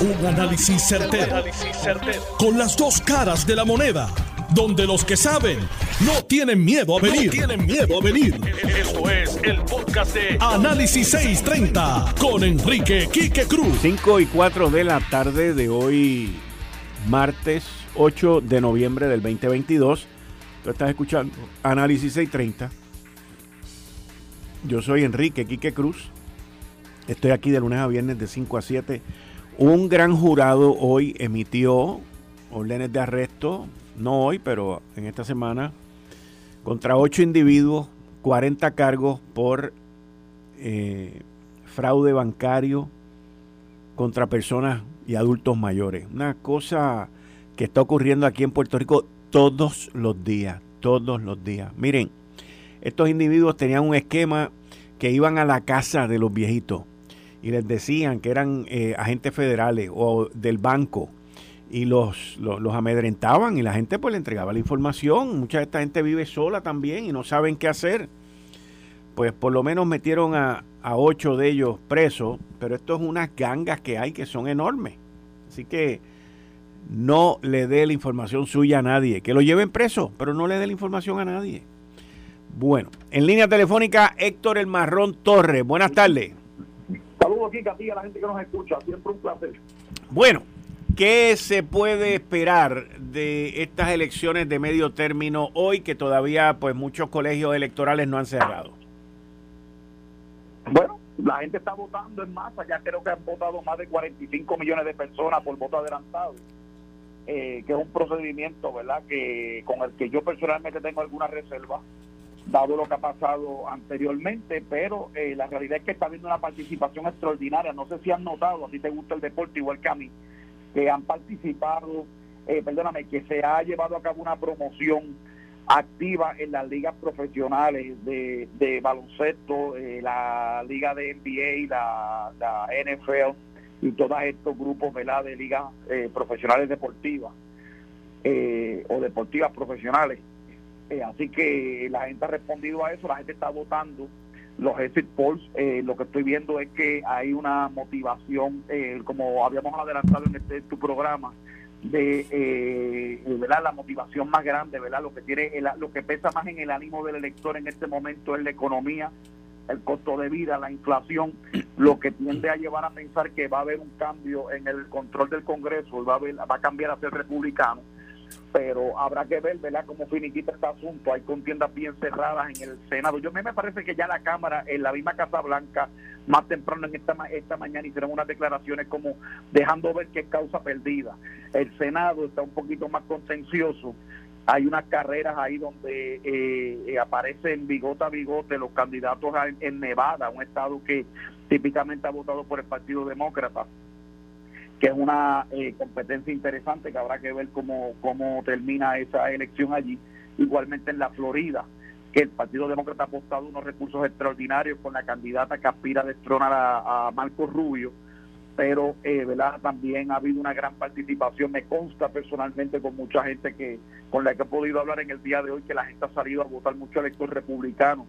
Un análisis certero, Con las dos caras de la moneda. Donde los que saben no tienen miedo a venir. tienen miedo a venir. Esto es el podcast de Análisis 630 con Enrique Quique Cruz. 5 y 4 de la tarde de hoy, martes 8 de noviembre del 2022. Tú estás escuchando Análisis 630. Yo soy Enrique Quique Cruz. Estoy aquí de lunes a viernes de 5 a 7 un gran jurado hoy emitió órdenes de arresto, no hoy, pero en esta semana, contra ocho individuos, 40 cargos por eh, fraude bancario contra personas y adultos mayores. Una cosa que está ocurriendo aquí en Puerto Rico todos los días, todos los días. Miren, estos individuos tenían un esquema que iban a la casa de los viejitos y les decían que eran eh, agentes federales o del banco y los, los, amedrentaban y la gente pues le entregaba la información. Mucha de esta gente vive sola también y no saben qué hacer. Pues por lo menos metieron a, a ocho de ellos presos, pero esto es unas gangas que hay que son enormes. Así que no le dé la información suya a nadie. Que lo lleven preso, pero no le dé la información a nadie. Bueno, en línea telefónica Héctor El Marrón Torres. Buenas tardes. Saludos aquí, a la gente que nos escucha. Siempre un placer. Bueno, ¿qué se puede esperar de estas elecciones de medio término hoy que todavía pues muchos colegios electorales no han cerrado? Bueno, la gente está votando en masa. Ya creo que han votado más de 45 millones de personas por voto adelantado. Eh, que es un procedimiento, ¿verdad? Que con el que yo personalmente tengo alguna reserva dado lo que ha pasado anteriormente, pero eh, la realidad es que está habiendo una participación extraordinaria. No sé si han notado, a ti te gusta el deporte igual que a mí, que han participado, eh, perdóname, que se ha llevado a cabo una promoción activa en las ligas profesionales de, baloncesto, eh, la liga de NBA, la, la NFL y todos estos grupos ¿verdad? de ligas profesionales deportivas o deportivas profesionales eh, así que la gente ha respondido a eso, la gente está votando. Los exit polls, eh, lo que estoy viendo es que hay una motivación, eh, como habíamos adelantado en este tu programa, de ¿verdad? la motivación más grande, ¿verdad? Lo que tiene lo que pesa más en el ánimo del elector en este momento es la economía, el costo de vida, la inflación, lo que tiende a llevar a pensar que va a haber un cambio en el control del Congreso, va a, va a cambiar a ser republicano pero habrá que ver, ¿verdad?, cómo finiquita este asunto. Hay contiendas bien cerradas en el Senado. Yo a mí me parece que ya la Cámara, en la misma Casa Blanca, más temprano en esta, esta mañana hicieron unas declaraciones como dejando ver que es causa perdida. El Senado está un poquito más contencioso. Hay unas carreras ahí donde eh, eh, aparecen bigote a bigote los candidatos en Nevada, un estado que típicamente ha votado por el Partido Demócrata que es una eh, competencia interesante que habrá que ver cómo, cómo termina esa elección allí. Igualmente en la Florida, que el Partido Demócrata ha apostado unos recursos extraordinarios con la candidata que aspira a destronar a, Marco Rubio, pero eh, ¿verdad? también ha habido una gran participación, me consta personalmente con mucha gente que con la que he podido hablar en el día de hoy, que la gente ha salido a votar mucho elector republicano.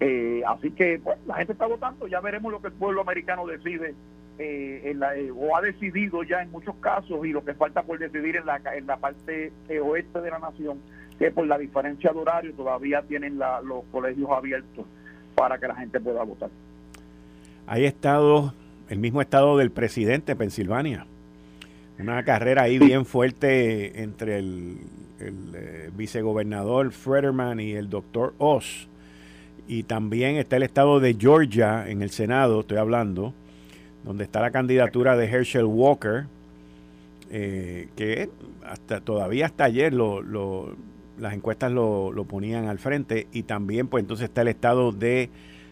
Eh, así que la gente está votando, ya veremos lo que el pueblo americano decide eh, eh, o ha decidido ya en muchos casos y lo que falta por decidir en la, en la parte eh, oeste de la nación, que por la diferencia de horario todavía tienen los colegios abiertos para que la gente pueda votar. Hay estado, el mismo estado del presidente de Pensilvania, una carrera ahí bien fuerte entre el, el vicegobernador Frederman y el doctor Oz. Y también está el estado de Georgia en el Senado, estoy hablando, donde está la candidatura de Herschel Walker, eh, que hasta todavía hasta ayer lo, las encuestas lo, lo, ponían al frente, y también pues entonces está el estado de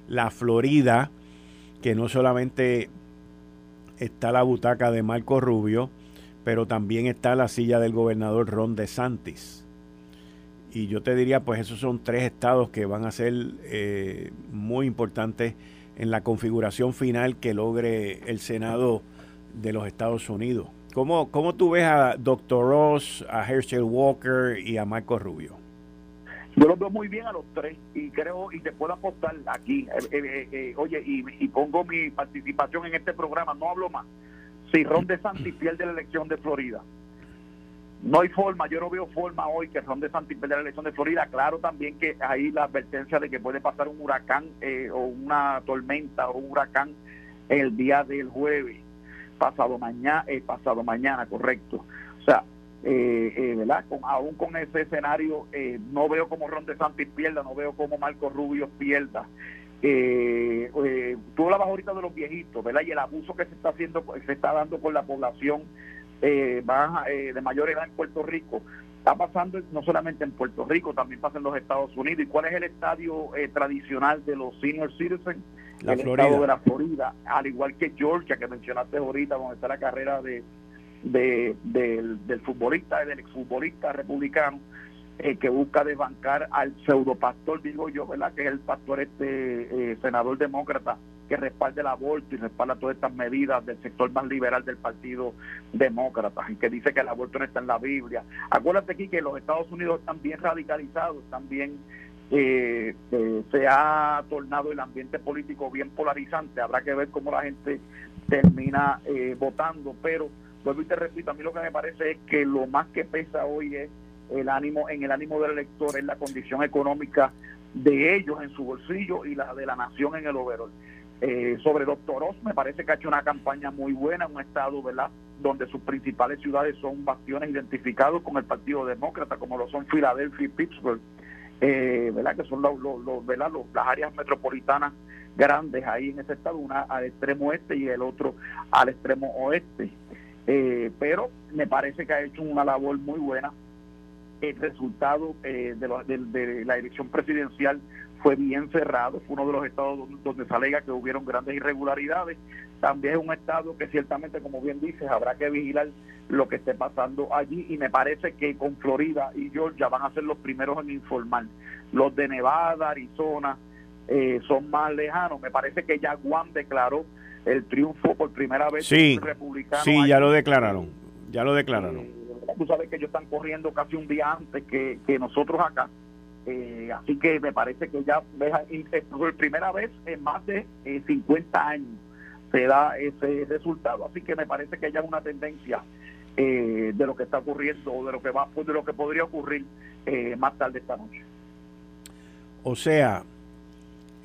la Florida, que no solamente está la butaca de Marco Rubio, pero también está la silla del gobernador Ron DeSantis. Y yo te diría, pues esos son tres estados que van a ser eh, muy importantes en la configuración final que logre el Senado de los Estados Unidos. ¿Cómo, cómo tú ves a Dr. Ross, a Herschel Walker y a Marco Rubio? Yo los veo muy bien a los tres y creo y te puedo apostar aquí. Eh, eh, eh, oye, y, pongo mi participación en este programa, no hablo más. si Ron DeSantis pierde la elección de Florida, no hay forma, yo no veo forma hoy que Ron DeSantis pierda la elección de Florida. Claro también que hay la advertencia de que puede pasar un huracán eh, o una tormenta o un huracán el día del jueves, pasado mañana, eh, pasado mañana, correcto. O sea, eh, eh, ¿verdad? Con, aún con ese escenario, eh, no veo como Ron DeSantis pierda, no veo como Marco Rubio pierda. Eh, eh, tú hablabas ahorita de los viejitos, ¿verdad? Y el abuso que se está haciendo, se está dando con la población eh, baja, eh, de mayor edad en Puerto Rico. Está pasando no solamente en Puerto Rico, también pasa en los Estados Unidos. ¿Y cuál es el estadio eh, tradicional de los senior citizens? La el Florida. estado de la Florida, al igual que Georgia, que mencionaste ahorita, donde está la carrera de, de- del, del futbolista, del exfutbolista republicano, eh, que busca desbancar al pseudopastor, digo yo, ¿verdad? Que es el pastor este eh, senador demócrata que respalda el aborto y respalda todas estas medidas del sector más liberal del Partido Demócrata que dice que el aborto no está en la Biblia. Acuérdate aquí que los Estados Unidos están bien radicalizados, están bien eh, eh, se ha tornado el ambiente político bien polarizante. Habrá que ver cómo la gente termina eh, votando, pero vuelvo y te repito, a mí lo que me parece es que lo más que pesa hoy es el ánimo, en el ánimo del elector es la condición económica de ellos en su bolsillo y la de la nación en el overall. Eh, sobre Doctor Oz, me parece que ha hecho una campaña muy buena en un estado, ¿verdad?, donde sus principales ciudades son bastiones identificados con el Partido Demócrata, como lo son Filadelfia y Pittsburgh, eh, ¿verdad?, que son los, los- los- ¿verdad? las áreas metropolitanas grandes ahí en ese estado, una al extremo este y el otro al extremo oeste. Eh, pero me parece que ha hecho una labor muy buena. El resultado eh, de- de la elección presidencial fue bien cerrado, fue uno de los estados donde, donde se alega que hubieron grandes irregularidades. También es un estado que ciertamente, como bien dices, habrá que vigilar lo que esté pasando allí y me parece que con Florida y Georgia van a ser los primeros en informar. Los de Nevada, Arizona, eh, son más lejanos. Me parece que ya Guam declaró el triunfo por primera vez Sí, republicano. Sí, ya lo declararon. Ya lo declararon. Eh, tú sabes que ellos están corriendo casi un día antes que, que nosotros acá. Eh, así que me parece que ya eh, por primera vez en más de eh, 50 años se da ese resultado. Así que me parece que ya es una tendencia eh, de lo que está ocurriendo o de lo que va de lo que podría ocurrir eh, más tarde esta noche. O sea,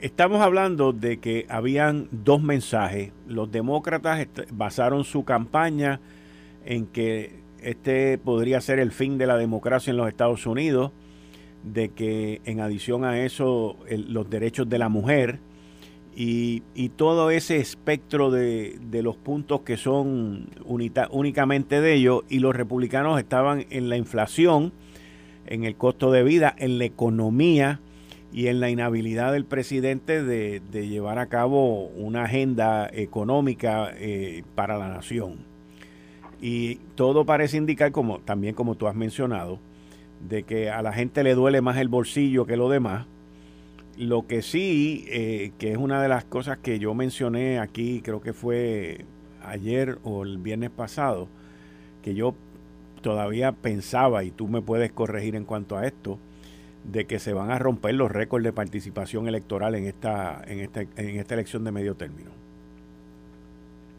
estamos hablando de que habían dos mensajes. Los demócratas basaron su campaña en que este podría ser el fin de la democracia en los Estados Unidos, de que en adición a eso los derechos de la mujer y, y todo ese espectro de, de los puntos que son unita- únicamente de ellos y los republicanos estaban en la inflación, en el costo de vida, en la economía y en la inhabilidad del presidente de, de llevar a cabo una agenda económica eh, para la nación. Y todo parece indicar, como también como tú has mencionado, de que a la gente le duele más el bolsillo que lo demás. Lo que sí, eh, que es una de las cosas que yo mencioné aquí, creo que fue ayer o el viernes pasado, que yo todavía pensaba, y tú me puedes corregir en cuanto a esto, de que se van a romper los récords de participación electoral en esta, en esta, en esta elección de medio término.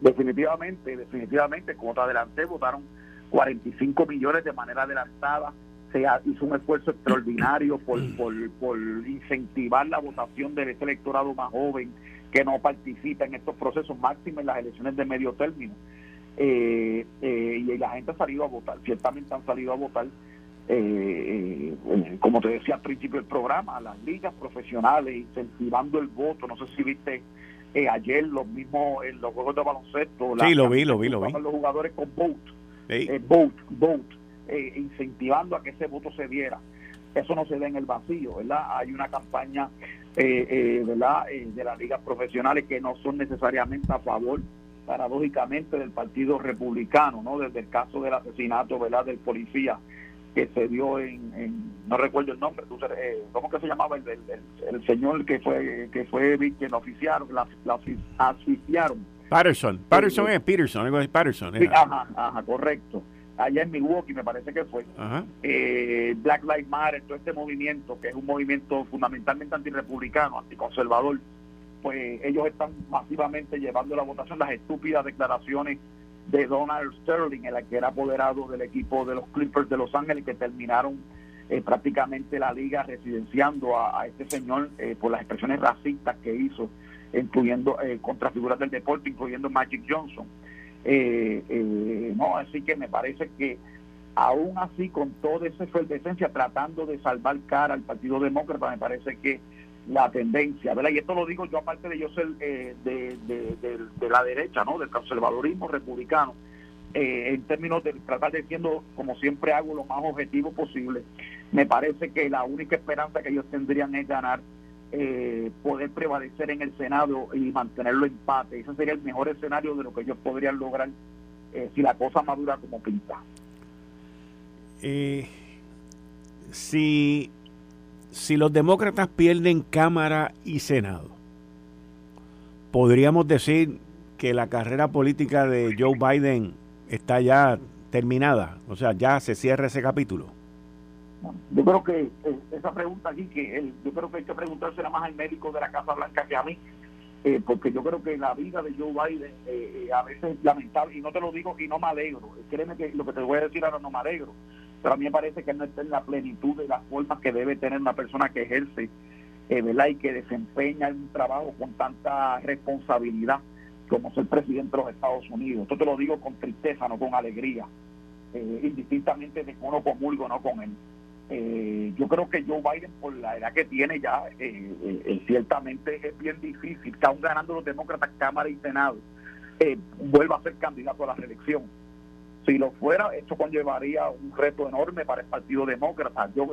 Definitivamente, definitivamente, como te adelanté, votaron 45 millones de manera adelantada. Se hizo un esfuerzo extraordinario por, por, por incentivar la votación de ese electorado más joven que no participa en estos procesos máximos en las elecciones de medio término. Eh, eh, y la gente ha salido a votar, ciertamente han salido a votar. eh, eh, como te decía al principio del programa, las ligas profesionales incentivando el voto. No sé si viste eh, ayer los mismos en los juegos de baloncesto. Sí, la- lo vi, lo vi, lo vi. Los jugadores con vote, Sí. eh, vote, vote, eh, incentivando a que ese voto se diera. Eso no se da en el vacío, ¿verdad? Hay una campaña, eh, eh, ¿verdad?, eh, de las ligas profesionales que no son necesariamente a favor, paradójicamente, del Partido Republicano, ¿no? Desde el caso del asesinato, ¿verdad?, del policía que se dio en, en- no recuerdo el nombre, eh, ¿cómo que se llamaba el, el, el- señor que fue que fue que lo oficiaron, la, la asfixiaron? Patterson, Patterson es Peterson, algo de Patterson. Ajá, ajá, correcto. Allá en Milwaukee me parece que fue. Ajá. Eh, Black Lives Matter, todo este movimiento, que es un movimiento fundamentalmente antirrepublicano, anticonservador, pues ellos están masivamente llevando a la votación las estúpidas declaraciones de Donald Sterling, el que era apoderado del equipo de los Clippers de Los Ángeles, que terminaron eh, prácticamente la liga residenciando a, este señor eh, por las expresiones racistas que hizo, incluyendo eh, contra figuras del deporte, incluyendo Magic Johnson. No, así que me parece que aún así, con toda esa efervescencia, tratando de salvar cara al Partido Demócrata, me parece que la tendencia, ¿verdad? Y esto lo digo yo aparte de yo ser de, de, la derecha, ¿no? Del conservadurismo republicano, en términos de tratar de siendo, como siempre hago, lo más objetivo posible, me parece que la única esperanza que ellos tendrían es ganar, eh, poder prevalecer en el Senado y mantenerlo empate. Ese sería el mejor escenario de lo que ellos podrían lograr eh, si la cosa madura como pinta. Eh, si, si los demócratas pierden Cámara y Senado, podríamos decir que la carrera política de Joe Biden está ya terminada, o sea, ya se cierra ese capítulo. Yo creo que eh, esa pregunta aquí, que yo creo que hay que preguntársela más al médico de la Casa Blanca que a mí, eh, porque yo creo que la vida de Joe Biden eh, a veces es lamentable, y no te lo digo y no me alegro, créeme que lo que te voy a decir ahora no me alegro, pero a mí me parece que no está en la plenitud de las formas que debe tener una persona que ejerce ¿verdad? y que desempeña un trabajo con tanta responsabilidad como ser presidente de los Estados Unidos. Esto te lo digo con tristeza, no con alegría, indistintamente de que uno comulgo o no con él. Eh, yo creo que Joe Biden, por la edad que tiene ya, eh, eh, ciertamente es bien difícil que aún ganando los demócratas Cámara y Senado, vuelva a ser candidato a la reelección. Si lo fuera, esto conllevaría un reto enorme para el Partido Demócrata. Yo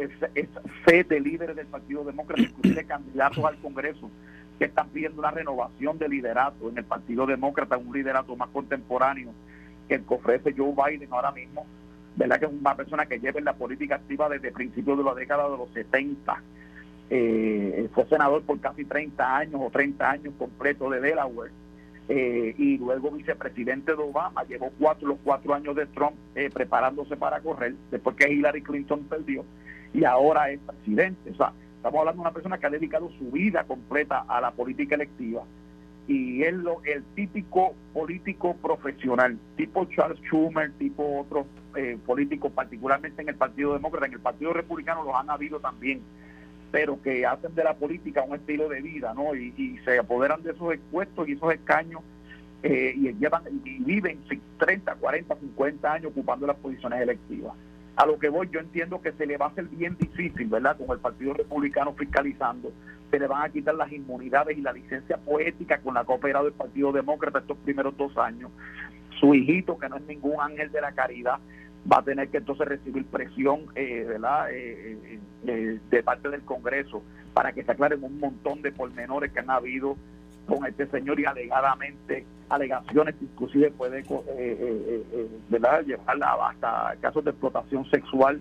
sé de líderes del Partido Demócrata, inclusive candidatos al Congreso, que están pidiendo una renovación de liderato en el Partido Demócrata, un liderato más contemporáneo que el que ofrece Joe Biden ahora mismo ¿verdad? Que es una persona que lleva en la política activa desde principios de la década de los 70. Eh, fue senador por casi 30 años o 30 años completo de Delaware. Eh, y luego vicepresidente de Obama, llevó cuatro, los cuatro años de Trump eh, preparándose para correr, después que Hillary Clinton perdió, y ahora es presidente. O sea, estamos hablando de una persona que ha dedicado su vida completa a la política electiva y es lo, el típico político profesional, tipo Charles Schumer, tipo otros eh, políticos, particularmente en el Partido Demócrata, en el Partido Republicano los han habido también, pero que hacen de la política un estilo de vida, ¿no? Y, se apoderan de esos puestos y esos escaños eh, y llevan y viven 30, 40, 50 años ocupando las posiciones electivas. A lo que voy, yo entiendo que se le va a hacer bien difícil, ¿verdad? Con el Partido Republicano fiscalizando, se le van a quitar las inmunidades y la licencia poética con la que ha operado el Partido Demócrata estos primeros dos años. Su hijito, que no es ningún ángel de la caridad, va a tener que entonces recibir presión eh, ¿verdad? Eh, eh, de parte del Congreso para que se aclaren un montón de pormenores que han habido con este señor y alegadamente alegaciones que inclusive puede ¿verdad? llevarla hasta casos de explotación sexual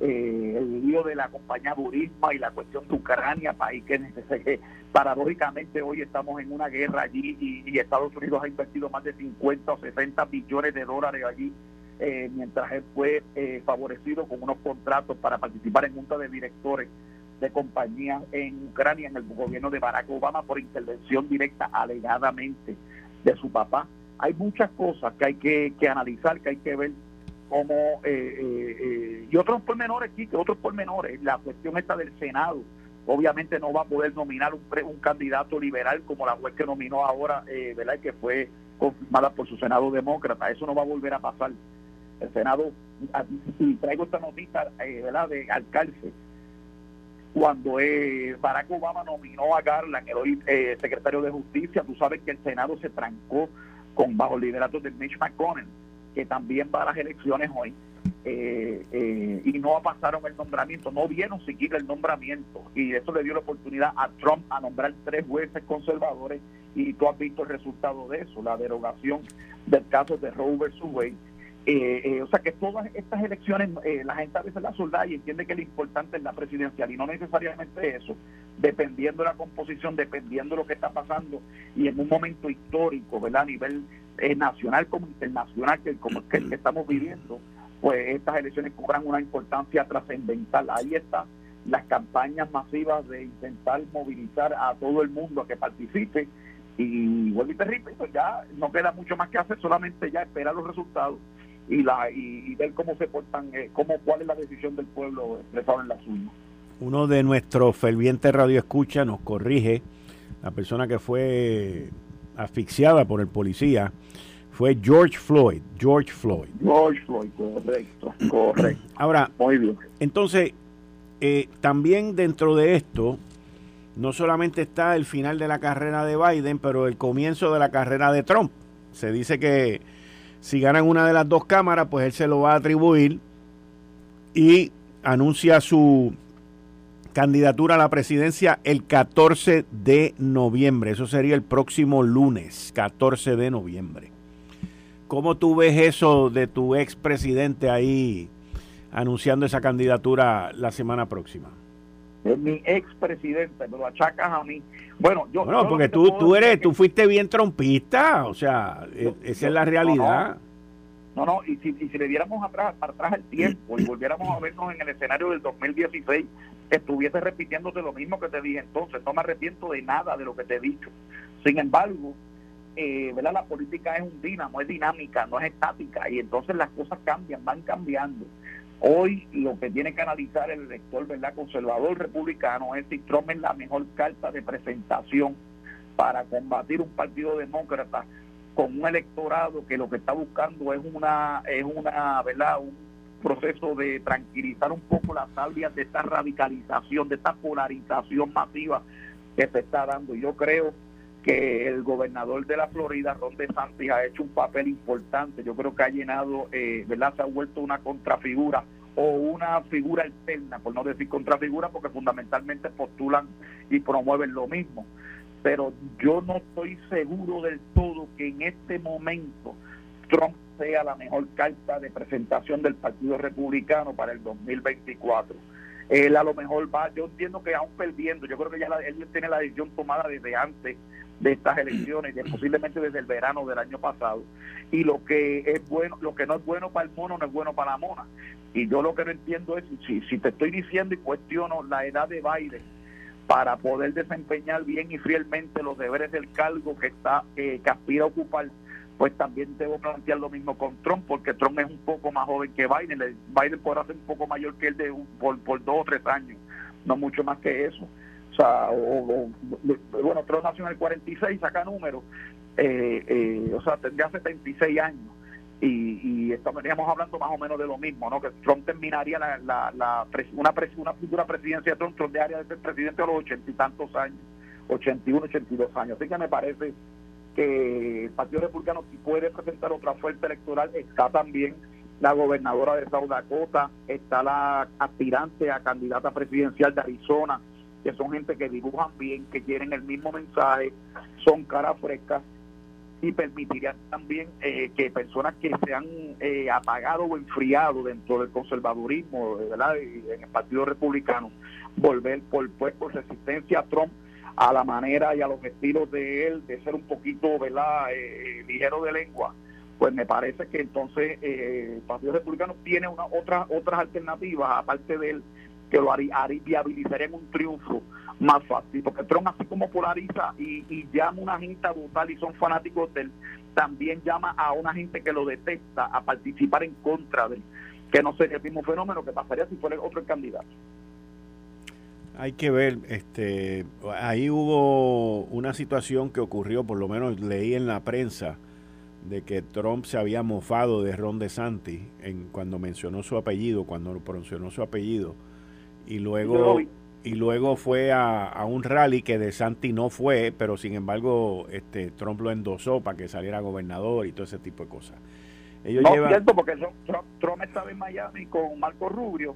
eh, el lío de la compañía Burisma y la cuestión de Ucrania, país que, paradójicamente hoy estamos en una guerra allí y, Estados Unidos ha invertido más de 50 o 60 billones de dólares allí, eh, mientras él fue eh, favorecido con unos contratos para participar en junta de directores de compañías en Ucrania en el gobierno de Barack Obama por intervención directa alegadamente de su papá. Hay muchas cosas que hay que, que analizar, que hay que ver como eh, eh, eh, y otros pormenores sí que otros pormenores la cuestión esta del senado. Obviamente no va a poder nominar un, un candidato liberal como la juez que nominó ahora verdad que fue confirmada por su senado demócrata. Eso no va a volver a pasar. El senado y traigo esta notita verdad de alcalde. Cuando Barack Obama nominó a Garland, el hoy secretario de Justicia, tú sabes que el Senado se trancó con bajo liderato de Mitch McConnell que también va a las elecciones hoy, eh, eh, y no pasaron el nombramiento, no vieron siquiera el nombramiento, y eso le dio la oportunidad a Trump a nombrar tres jueces conservadores, y tú has visto el resultado de eso, la derogación del caso de Roe versus Wade. Eh, o sea que todas estas elecciones, la gente a veces la soldada y entiende que lo importante es la presidencial y no necesariamente eso, dependiendo de la composición, dependiendo de lo que está pasando y en un momento histórico, ¿verdad? A nivel eh, nacional como internacional que, como que, que estamos viviendo, pues estas elecciones cobran una importancia trascendental. Ahí están las campañas masivas de intentar movilizar a todo el mundo a que participe Y vuelvo y te repito, ya no queda mucho más que hacer, solamente ya esperar los resultados y la y, ver cómo se portan, eh, cómo, cuál es la decisión del pueblo expresado en la suya. Uno de nuestros fervientes radioescucha nos corrige, la persona que fue asfixiada por el policía fue George Floyd. George Floyd. George Floyd, correcto, correcto. Ahora, muy bien. Entonces, eh, también dentro de esto, no solamente está el final de la carrera de Biden, pero el comienzo de la carrera de Trump. Se dice que si ganan una de las dos cámaras, pues él se lo va a atribuir y anuncia su candidatura a la presidencia el 14 de noviembre. Eso sería el próximo lunes, 14 de noviembre. ¿Cómo tú ves eso de tu expresidente ahí anunciando esa candidatura la semana próxima? mi expresidente, me lo achacas a mí. Bueno, yo. No, porque tú, tú eres, tú fuiste bien trompista, o sea, e, esa es la realidad. No, no, y, si, si le diéramos atrás, para atrás el tiempo y volviéramos a vernos en el escenario del 2016, estuviese repitiéndote lo mismo que te dije entonces. No me arrepiento de nada de lo que te he dicho. Sin embargo, eh, ¿verdad? la política es un dínamo, es dinámica, no es estática, y entonces las cosas cambian, van cambiando. Hoy lo que tiene que analizar el elector ¿verdad? conservador republicano es si Trump es la mejor carta de presentación para combatir un partido demócrata con un electorado que lo que está buscando es una es una verdad un proceso de tranquilizar un poco las salvias de esta radicalización de esta polarización masiva que se está dando yo creo que el gobernador de la Florida, Ron DeSantis, ha hecho un papel importante. Yo creo que ha llenado, eh, ¿verdad? Se ha vuelto una contrafigura o una figura alterna, por no decir contrafigura, porque fundamentalmente postulan y promueven lo mismo. Pero yo no estoy seguro del todo que en este momento Trump sea la mejor carta de presentación del Partido Republicano para el 2024 él a lo mejor va, yo entiendo que aún perdiendo, yo creo que ya él tiene la decisión tomada desde antes de estas elecciones, posiblemente desde el verano del año pasado. Y lo que es bueno, lo que no es bueno para el mono no es bueno para la mona. Y yo lo que no entiendo es si, si te estoy diciendo y cuestiono la edad de Biden para poder desempeñar bien y fielmente los deberes del cargo que está eh, que aspira a ocupar pues también debo plantear lo mismo con Trump, porque Trump es un poco más joven que Biden. Biden podrá ser un poco mayor que él de por, por dos o tres años, no mucho más que eso. O sea, bueno, Trump nació en el 46, saca números, eh, eh, o sea, tendría 76 años. Y, y estaríamos hablando más o menos de lo mismo, ¿no? Que Trump terminaría la, la, la una, una futura presidencia de Trump, Trump dejaría de ser presidente a los ochenta y tantos años, 81, 82 años. Así que me parece que el Partido Republicano puede presentar otra oferta electoral, está también la gobernadora de South Dakota, está la aspirante a candidata presidencial de Arizona, que son gente que dibujan bien, que quieren el mismo mensaje, son caras frescas y permitirían también eh, que personas que se han eh, apagado o enfriado dentro del conservadurismo, ¿verdad? en el Partido Republicano, volver por, pues, por resistencia a Trump a la manera y a los estilos de él, de ser un poquito, ¿verdad?, eh, eh, ligero de lengua, pues me parece que entonces eh, el Partido Republicano tiene una, otra, otras alternativas, aparte de él, que lo haría, viabilizaría en un triunfo más fácil, porque Trump así como polariza y, y llama a una gente a votar y son fanáticos de él, también llama a una gente que lo detesta a participar en contra de él, que no sería el mismo fenómeno que pasaría si fuera otro candidato. Hay que ver, este, ahí hubo una situación que ocurrió, por lo menos leí en la prensa, de que Trump se había mofado de Ron DeSantis en, cuando mencionó su apellido, cuando pronunció su apellido, y luego y luego fue a, un rally que DeSantis no fue, pero sin embargo este Trump lo endosó para que saliera gobernador y todo ese tipo de cosas. Ellos no, cierto, porque Trump, Trump estaba en Miami con Marco Rubio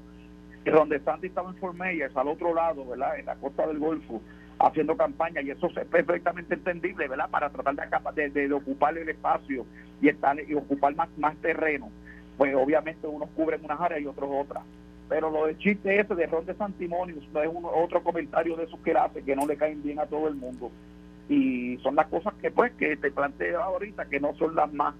donde Sandy estaba en Fort Myers, al otro lado, ¿verdad? En la costa del Golfo, haciendo campaña, y eso es perfectamente entendible, ¿verdad? Para tratar de, de, de, ocupar el espacio y, estar, y ocupar más, más terreno. Pues obviamente unos cubren unas áreas y otros otras. Pero lo del chiste ese de Ron de Santimonius no es otro comentario de esos que hace que no le caen bien a todo el mundo. Y son las cosas que pues que te planteo ahorita que no son las más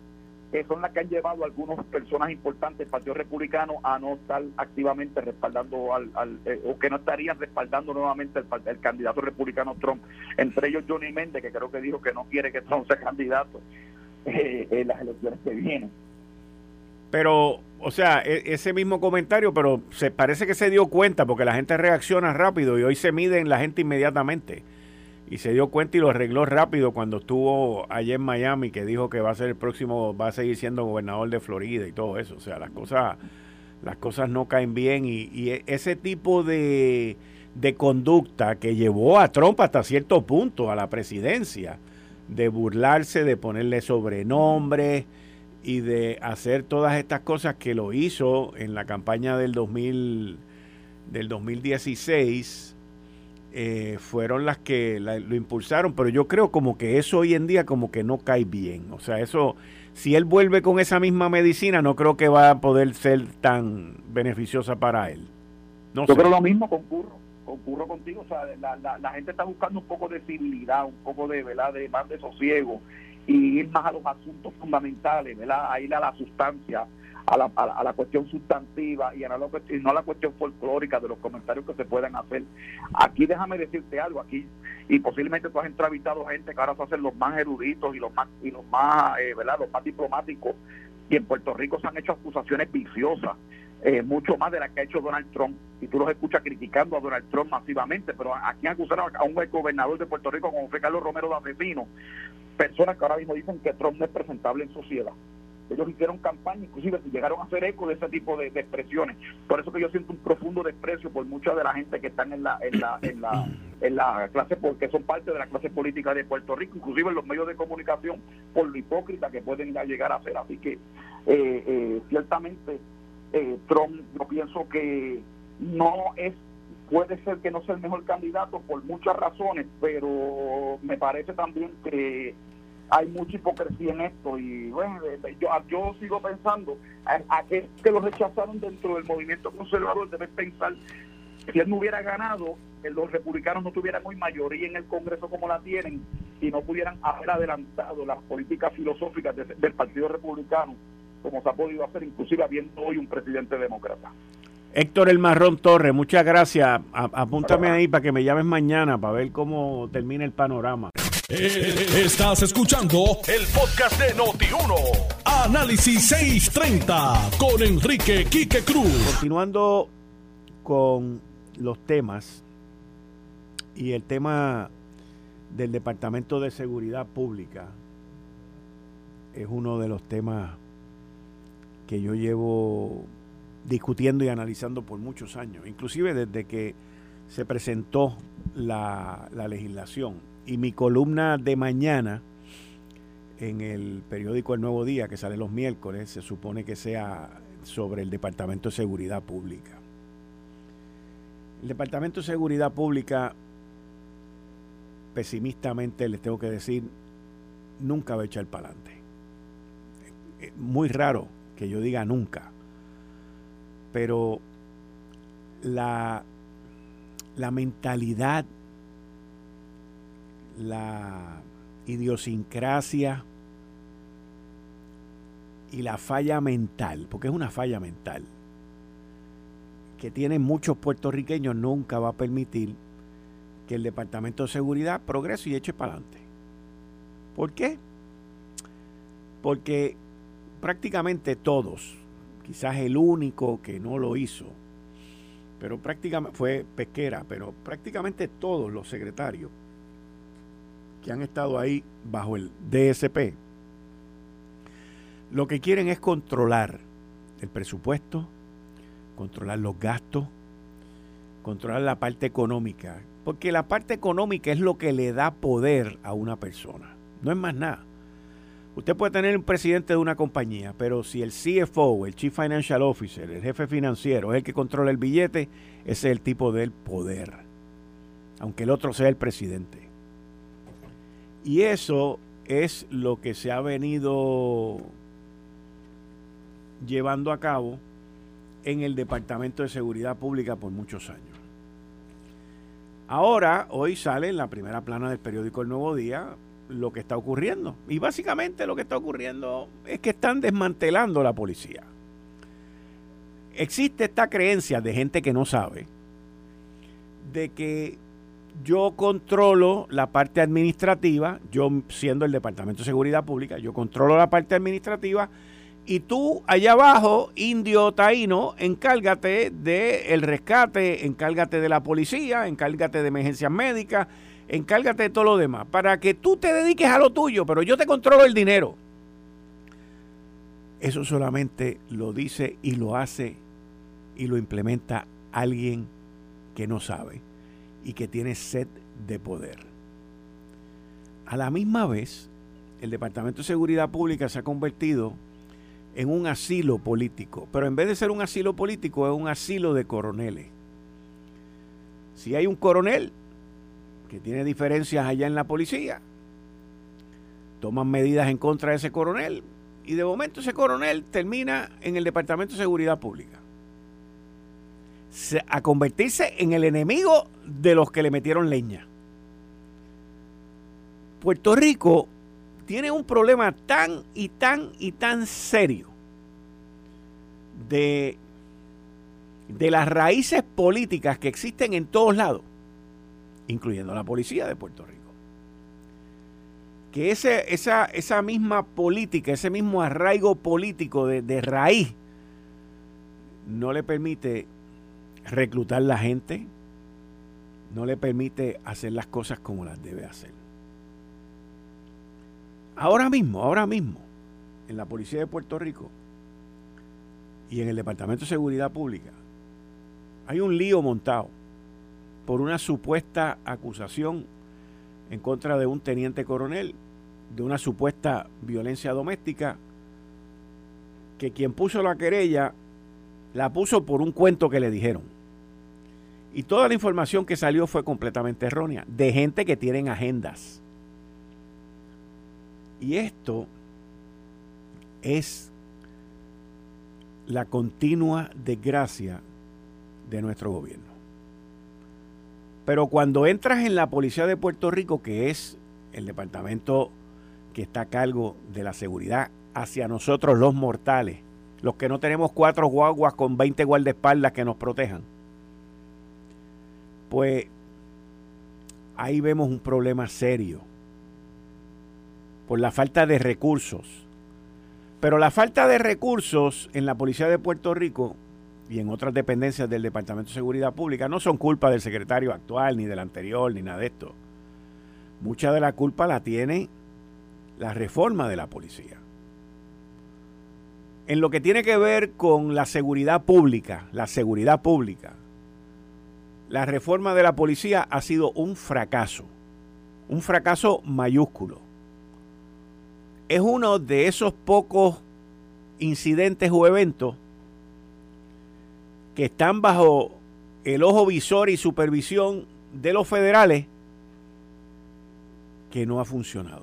que son las que han llevado a algunas personas importantes del Partido Republicano a no estar activamente respaldando al, eh, o que no estarían respaldando nuevamente el, candidato republicano Trump, entre ellos Johnny Méndez, que creo que dijo que no quiere que Trump sea candidato eh, en las elecciones que vienen. Pero, o sea, e, ese mismo comentario, pero se parece que se dio cuenta porque la gente reacciona rápido y hoy se mide en la gente inmediatamente y se dio cuenta y lo arregló rápido cuando estuvo allá en Miami, que dijo que va a ser el próximo, va a seguir siendo gobernador de Florida y todo eso. O sea, las cosas, las cosas no caen bien y, e, ese tipo de, de conducta que llevó a Trump hasta cierto punto a la presidencia, de burlarse, de ponerle sobrenombre y de hacer todas estas cosas que lo hizo en la campaña del 2000, del 2016 eh, fueron las que lo impulsaron, pero yo creo como que eso hoy en día como que no cae bien. O sea, eso, si él vuelve con esa misma medicina, no creo que va a poder ser tan beneficiosa para él. No yo creo lo mismo, concurro, concurro contigo. O sea, la, la, gente está buscando un poco de civilidad, un poco de, ¿verdad? de más de sosiego y ir más a los asuntos fundamentales, ¿verdad? a ir a la sustancia a la, a la, cuestión sustantiva y, a la, y no a la cuestión folclórica de los comentarios que se puedan hacer. Aquí déjame decirte algo, aquí, y posiblemente tú has entrevistado gente que ahora se hacen los más eruditos y los más, y los más, eh, ¿verdad? Los más diplomáticos, y en Puerto Rico se han hecho acusaciones viciosas. Eh, mucho más de las que ha hecho Donald Trump, y tú los escuchas criticando a Donald Trump masivamente, pero aquí acusaron a un gobernador de Puerto Rico como fue Carlos Romero de asesino, personas que ahora mismo dicen que Trump no es presentable en sociedad ellos hicieron campaña, inclusive llegaron a hacer eco de ese tipo de, expresiones. Por eso que yo siento un profundo desprecio por mucha de la gente que están en la, en la, en la, en la clase, porque son parte de la clase política de Puerto Rico, inclusive en los medios de comunicación, por lo hipócrita que pueden llegar a ser. Así que eh, eh, ciertamente eh, Trump, yo pienso que no es puede ser que no sea el mejor candidato por muchas razones, pero me parece también que hay mucha hipocresía en esto y bueno, yo, yo sigo pensando a, que, lo rechazaron dentro del movimiento conservador deben pensar si él no hubiera ganado los republicanos no tuvieran muy mayoría en el Congreso como la tienen y no pudieran haber adelantado las políticas filosóficas del Partido Republicano como se ha podido hacer inclusive habiendo hoy un presidente demócrata Héctor El Marrón Torres, muchas gracias. apúntame ahí para que me llames mañana para ver cómo termina el panorama. Eh, estás escuchando el podcast de Noti1. Análisis 630 con Enrique Quique Cruz. Continuando con los temas y el tema del Departamento de Seguridad Pública es uno de los temas que yo llevo discutiendo y analizando por muchos años, inclusive desde que se presentó la, la legislación y mi columna de mañana en el periódico El Nuevo Día, que sale los miércoles, se supone que sea sobre el Departamento de Seguridad Pública. El Departamento de Seguridad Pública, pesimistamente les tengo que decir, nunca va a echar para adelante. Muy raro que yo diga nunca, pero la, la mentalidad la idiosincrasia y la falla mental, porque es una falla mental, que tienen muchos puertorriqueños, nunca va a permitir que el Departamento de Seguridad progrese y eche para adelante. ¿Por qué? Porque prácticamente todos, quizás el único que no lo hizo, pero prácticamente fue Pesquera, pero prácticamente todos los secretarios que han estado ahí bajo el DSP, lo que quieren es controlar el presupuesto, controlar los gastos, controlar la parte económica, porque la parte económica es lo que le da poder a una persona, no es más nada. Usted puede tener un presidente de una compañía, pero si el CFO, el Chief Financial Officer, el jefe financiero es el que controla el billete, ese es el tipo del poder, aunque el otro sea el presidente. Y eso es lo que se ha venido llevando a cabo en el Departamento de Seguridad Pública por muchos años. Ahora, hoy sale en la primera plana del periódico El Nuevo Día lo que está ocurriendo. Y básicamente lo que está ocurriendo es que están desmantelando la policía. Existe esta creencia de gente que no sabe de que yo controlo la parte administrativa, yo siendo el Departamento de Seguridad Pública, yo controlo la parte administrativa y tú allá abajo, indio taíno, encárgate del rescate, encárgate de la policía, encárgate de emergencias médicas, encárgate de todo lo demás, para que tú te dediques a lo tuyo, pero yo te controlo el dinero. Eso solamente lo dice y lo hace y lo implementa alguien que no sabe y que tiene sed de poder. A la misma vez, el Departamento de Seguridad Pública se ha convertido en un asilo político, pero en vez de ser un asilo político es un asilo de coroneles. Si hay un coronel que tiene diferencias allá en la policía, toman medidas en contra de ese coronel y de momento ese coronel termina en el Departamento de Seguridad Pública. A convertirse en el enemigo de los que le metieron leña. Puerto Rico tiene un problema tan y tan y tan serio de, de las raíces políticas que existen en todos lados incluyendo la policía de Puerto Rico. Que ese, esa, esa misma política, ese mismo arraigo político de, de raíz, no le permite reclutar la gente, no le permite hacer las cosas como las debe hacer. Ahora mismo, ahora mismo, en la Policía de Puerto Rico y en el Departamento de Seguridad Pública, hay un lío montado por una supuesta acusación en contra de un teniente coronel de una supuesta violencia doméstica que quien puso la querella la puso por un cuento que le dijeron. Y toda la información que salió fue completamente errónea, de gente que tienen agendas. Y esto es la continua desgracia de nuestro gobierno. Pero cuando entras en la Policía de Puerto Rico, que es el departamento que está a cargo de la seguridad hacia nosotros los mortales, los que no tenemos cuatro guaguas con 20 guardaespaldas que nos protejan, pues ahí vemos un problema serio por la falta de recursos. Pero la falta de recursos en la Policía de Puerto Rico y en otras dependencias del Departamento de Seguridad Pública no son culpa del secretario actual, ni del anterior, ni nada de esto. Mucha de la culpa la tiene la reforma de la policía. En lo que tiene que ver con la seguridad pública, la seguridad pública, la reforma de la policía ha sido un fracaso, un fracaso mayúsculo. Es uno de esos pocos incidentes o eventos que están bajo el ojo visor y supervisión de los federales que no ha funcionado.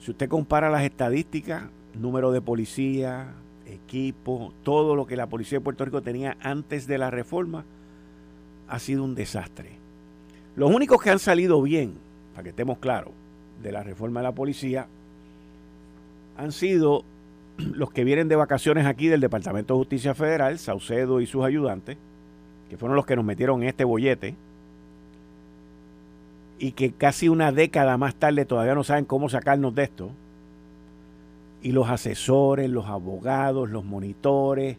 Si usted compara las estadísticas, número de policía, equipo, todo lo que la policía de Puerto Rico tenía antes de la reforma, ha sido un desastre. Los únicos que han salido bien, para que estemos claros, de la reforma de la policía, han sido los que vienen de vacaciones aquí del Departamento de Justicia Federal, Saucedo y sus ayudantes, que fueron los que nos metieron en este bollete, y que casi una década más tarde todavía no saben cómo sacarnos de esto, y los asesores, los abogados, los monitores,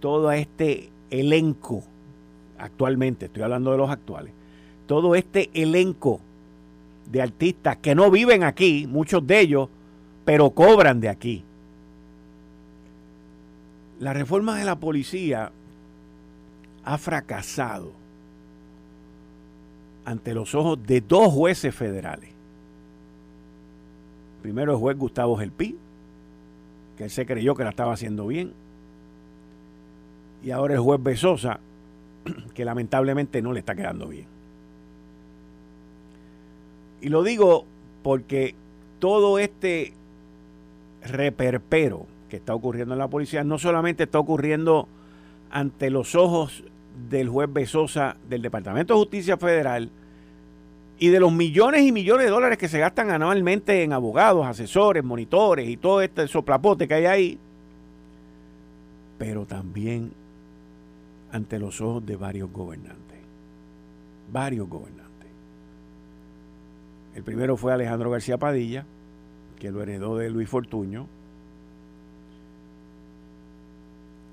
todo este elenco, actualmente, estoy hablando de los actuales, todo este elenco de artistas que no viven aquí, muchos de ellos, pero cobran de aquí la reforma de la policía ha fracasado ante los ojos de dos jueces federales. Primero el juez Gustavo Gelpi, que él se creyó que la estaba haciendo bien. Y ahora el juez Besosa, que lamentablemente no le está quedando bien. Y lo digo porque todo este reperpero que está ocurriendo en la policía no solamente está ocurriendo ante los ojos del juez Besosa del Departamento de Justicia Federal Y de los millones y millones de dólares que se gastan anualmente en abogados, asesores, monitores y todo este soplapote que hay ahí, pero también ante los ojos de varios gobernantes. Varios gobernantes. El primero fue Alejandro García Padilla, que lo heredó de Luis Fortuño.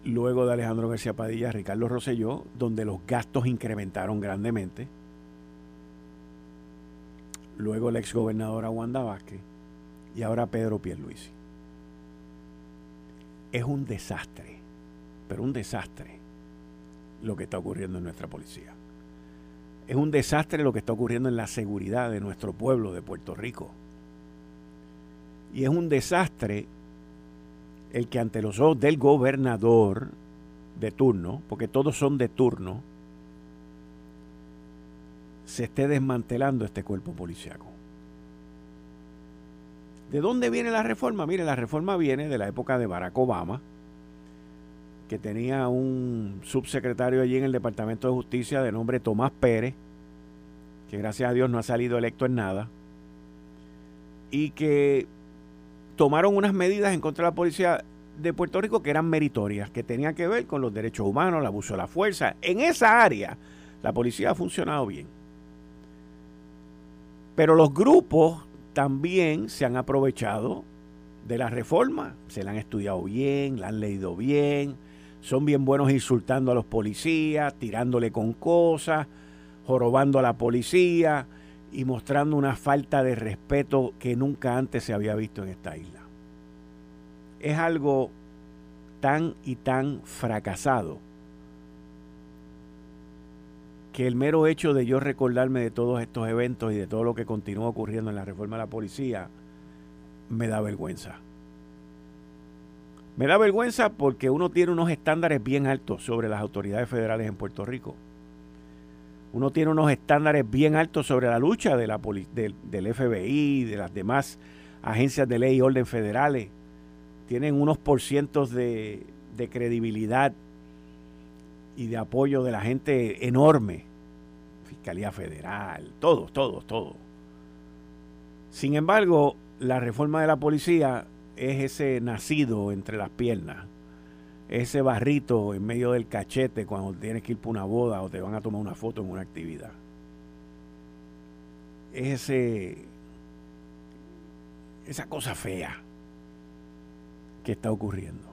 Luego de Alejandro García Padilla, Ricardo Rosselló, donde los gastos incrementaron grandemente. Luego la exgobernadora Wanda Vázquez y ahora Pedro Pierluisi. Es un desastre, pero un desastre lo que está ocurriendo en nuestra policía. Es un desastre lo que está ocurriendo en la seguridad de nuestro pueblo de Puerto Rico. Y es un desastre el que ante los ojos del gobernador de turno, porque todos son de turno, se esté desmantelando este cuerpo policiaco. ¿De dónde viene la reforma? Mire, la reforma viene de la época de Barack Obama, que tenía un subsecretario allí en el Departamento de Justicia de nombre Tomás Pérez, que gracias a Dios no ha salido electo en nada, y que tomaron unas medidas en contra de la policía de Puerto Rico que eran meritorias, que tenían que ver con los derechos humanos, el abuso de la fuerza. En esa área la policía ha funcionado bien. Pero los grupos también se han aprovechado de la reforma, se la han estudiado bien, la han leído bien, son bien buenos insultando a los policías, tirándole con cosas, jorobando a la policía y mostrando una falta de respeto que nunca antes se había visto en esta isla. Es algo tan y tan fracasado que el mero hecho de yo recordarme de todos estos eventos y de todo lo que continúa ocurriendo en la reforma de la policía me da vergüenza. Me da vergüenza porque uno tiene unos estándares bien altos sobre las autoridades federales en Puerto Rico. Uno tiene unos estándares bien altos sobre la lucha de la del, FBI, de las demás agencias de ley y orden federales. Tienen unos porcientos de, de credibilidad y de apoyo de la gente enorme. Fiscalía Federal, todos, todos, todos. Sin embargo, la reforma de la policía es ese nacido entre las piernas, ese barrito en medio del cachete cuando tienes que ir para una boda o te van a tomar una foto en una actividad. Es ese, esa cosa fea que está ocurriendo.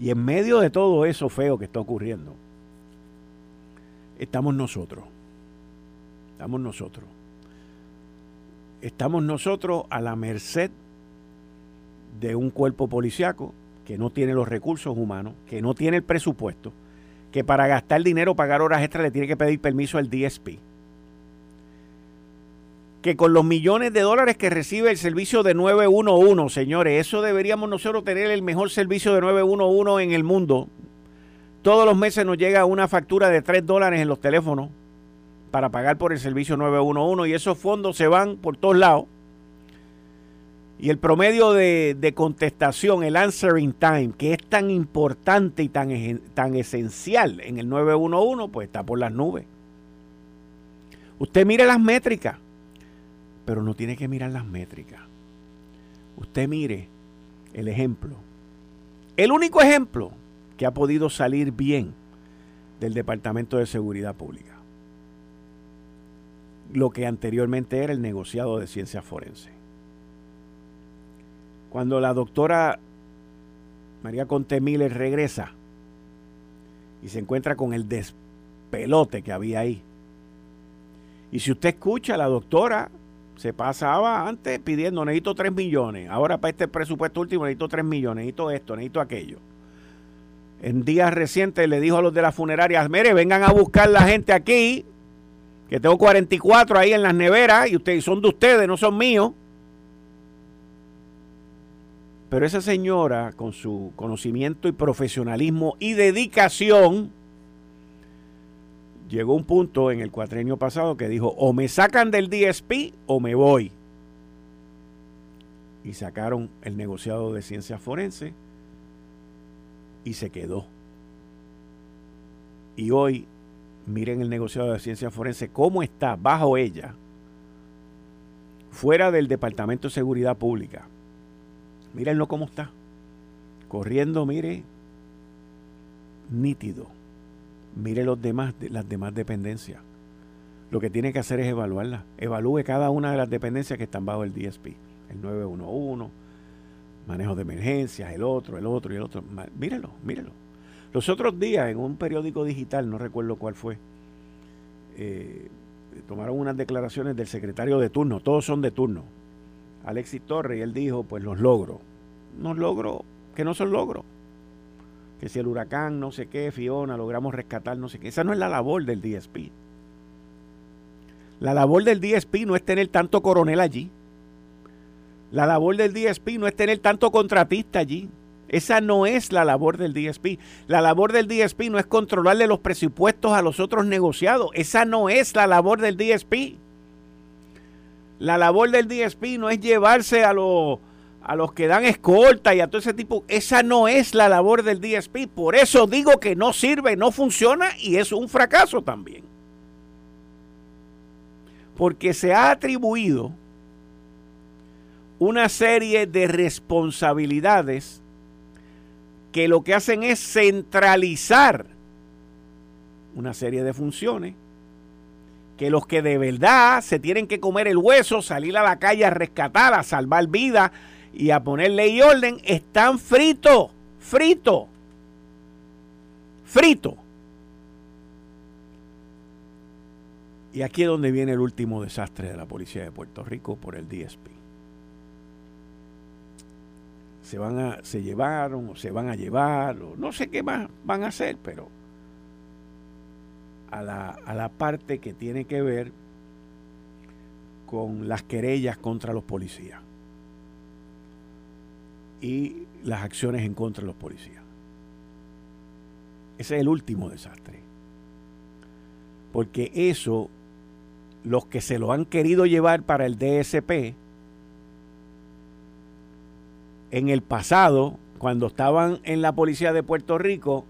Y en medio de todo eso feo que está ocurriendo, estamos nosotros. Estamos nosotros. Estamos nosotros a la merced de un cuerpo policiaco que no tiene los recursos humanos, que no tiene el presupuesto, que para gastar dinero, pagar horas extras, le tiene que pedir permiso al DSP. Que con los millones de dólares que recibe el servicio de 911, señores, eso deberíamos nosotros tener el mejor servicio de 911 en el mundo. Todos los meses nos llega una factura de 3 dólares en los teléfonos para pagar por el servicio 911 y esos fondos se van por todos lados y el promedio de, contestación, el answering time, que es tan importante y tan, tan esencial en el 911, pues está por las nubes. Usted mire las métricas, pero no tiene que mirar las métricas. Usted mire el ejemplo. El único ejemplo que ha podido salir bien del Departamento de Seguridad Pública. Lo que anteriormente era el negociado de ciencias forenses cuando la doctora María Conte Miller regresa y se encuentra con el despelote que había ahí. Y si usted escucha, la doctora se pasaba antes pidiendo, necesito 3 millones, ahora para este presupuesto último necesito 3 millones, necesito esto, necesito aquello. En días recientes le dijo a los de las funerarias, mire, vengan a buscar la gente aquí, que tengo 44 ahí en las neveras y ustedes son de ustedes, no son míos. Pero esa señora, con su conocimiento y profesionalismo y dedicación, llegó un punto en el cuatrenio pasado que dijo, o me sacan del DSP o me voy. Y sacaron el negociado de ciencias forenses y se quedó. Y hoy miren el negociado de ciencia forense, cómo está bajo ella, fuera del Departamento de Seguridad Pública. Mírenlo cómo está. Corriendo, mire, nítido. Mire los demás, las demás dependencias. Lo que tiene que hacer es evaluarla. Evalúe cada una de las dependencias que están bajo el DSP. El 911, manejo de emergencias, el otro, el otro y el otro. Mírelo, mírelo. Los otros días, en un periódico digital, no recuerdo cuál fue, eh, tomaron unas declaraciones del secretario de turno, todos son de turno, Alexis Torres, y él dijo, pues los logros. Unos logros que no son logros. Que si el huracán, no sé qué, Fiona, logramos rescatar, no sé qué. Esa no es la labor del DSP. La labor del DSP no es tener tanto coronel allí. La labor del DSP no es tener tanto contratista allí. Esa no es la labor del DSP. La labor del DSP no es controlarle los presupuestos a los otros negociados. Esa no es la labor del DSP. La labor del DSP no es llevarse a, los a los que dan escolta y a todo ese tipo. Esa no es la labor del DSP. Por eso digo que no sirve, no funciona y es un fracaso también. Porque se ha atribuido una serie de responsabilidades que lo que hacen es centralizar una serie de funciones que los que de verdad se tienen que comer el hueso, salir a la calle a rescatar, a salvar vidas y a poner ley y orden, están fritos, fritos, fritos. Y aquí es donde viene el último desastre de la policía de Puerto Rico por el DSP se van a, se llevaron o se van a llevar no sé qué más van a hacer, pero a la, a la parte que tiene que ver con las querellas contra los policías y las acciones en contra de los policías. Ese es el último desastre. Porque eso, los que se lo han querido llevar para el DSP, en el pasado, cuando estaban en la policía de Puerto Rico,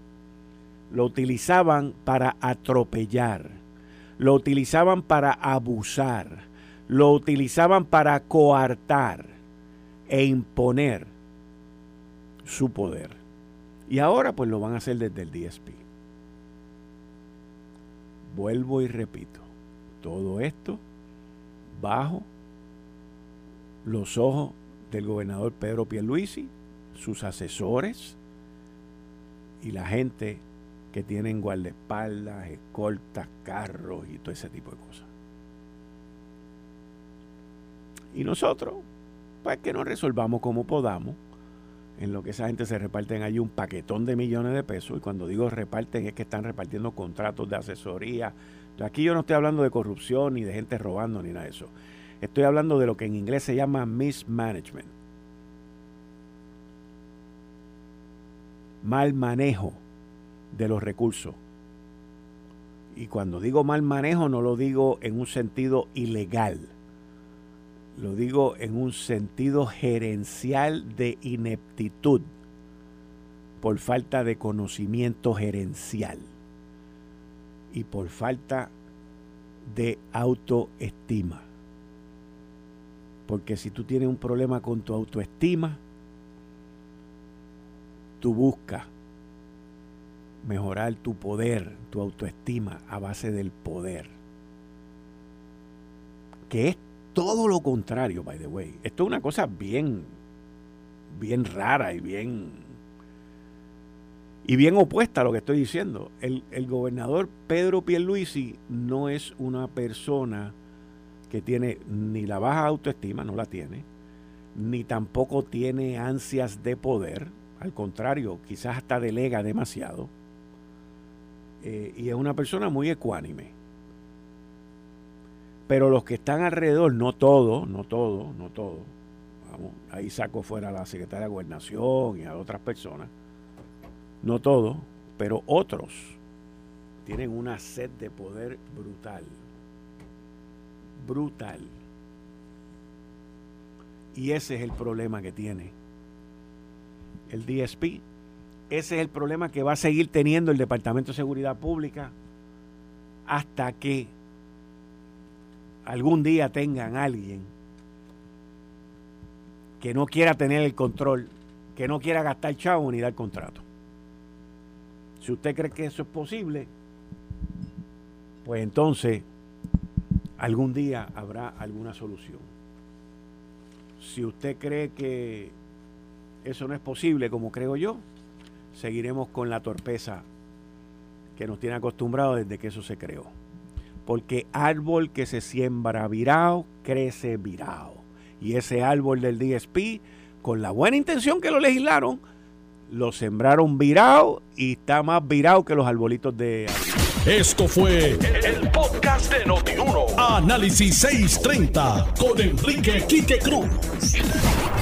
lo utilizaban para atropellar, lo utilizaban para abusar, lo utilizaban para coartar e imponer su poder. Y ahora pues lo van a hacer desde el DSP. Vuelvo y repito, todo esto bajo los ojos del gobernador Pedro Pierluisi, sus asesores y la gente que tienen guardaespaldas, escoltas, carros y todo ese tipo de cosas. Y nosotros, pues que nos resolvamos como podamos, en lo que esa gente se reparten allí un paquetón de millones de pesos, y cuando digo reparten es que están repartiendo contratos de asesoría. Aquí yo no estoy hablando de corrupción ni de gente robando ni nada de eso. Estoy hablando de lo que en inglés se llama mismanagement. Mal manejo de los recursos. Y cuando digo mal manejo no lo digo en un sentido ilegal. Lo digo en un sentido gerencial de ineptitud por falta de conocimiento gerencial y por falta de autoestima. Porque si tú tienes un problema con tu autoestima, tú buscas mejorar tu poder, tu autoestima a base del poder. Que es todo lo contrario, by the way. Esto es una cosa bien, bien rara y bien y bien opuesta a lo que estoy diciendo. El, el gobernador Pedro Pierluisi no es una persona que tiene ni la baja autoestima, no la tiene, ni tampoco tiene ansias de poder, al contrario, quizás hasta delega demasiado, eh, y es una persona muy ecuánime. Pero los que están alrededor, no todo, no todo, no todo, vamos, ahí saco fuera a la secretaria de Gobernación y a otras personas, no todo, pero otros tienen una sed de poder brutal brutal. Y ese es el problema que tiene el DSP. Ese es el problema que va a seguir teniendo el Departamento de Seguridad Pública hasta que algún día tengan alguien que no quiera tener el control, que no quiera gastar chavo ni dar contrato. Si usted cree que eso es posible, pues entonces algún día habrá alguna solución. Si usted cree que eso no es posible, como creo yo, seguiremos con la torpeza que nos tiene acostumbrados desde que eso se creó. Porque árbol que se siembra virado, crece virado. Y ese árbol del DSP, con la buena intención que lo legislaron, lo sembraron virado y está más virado que los arbolitos de... Esto fue el podcast de Notiuno. Análisis 630 con Enrique Quique Cruz.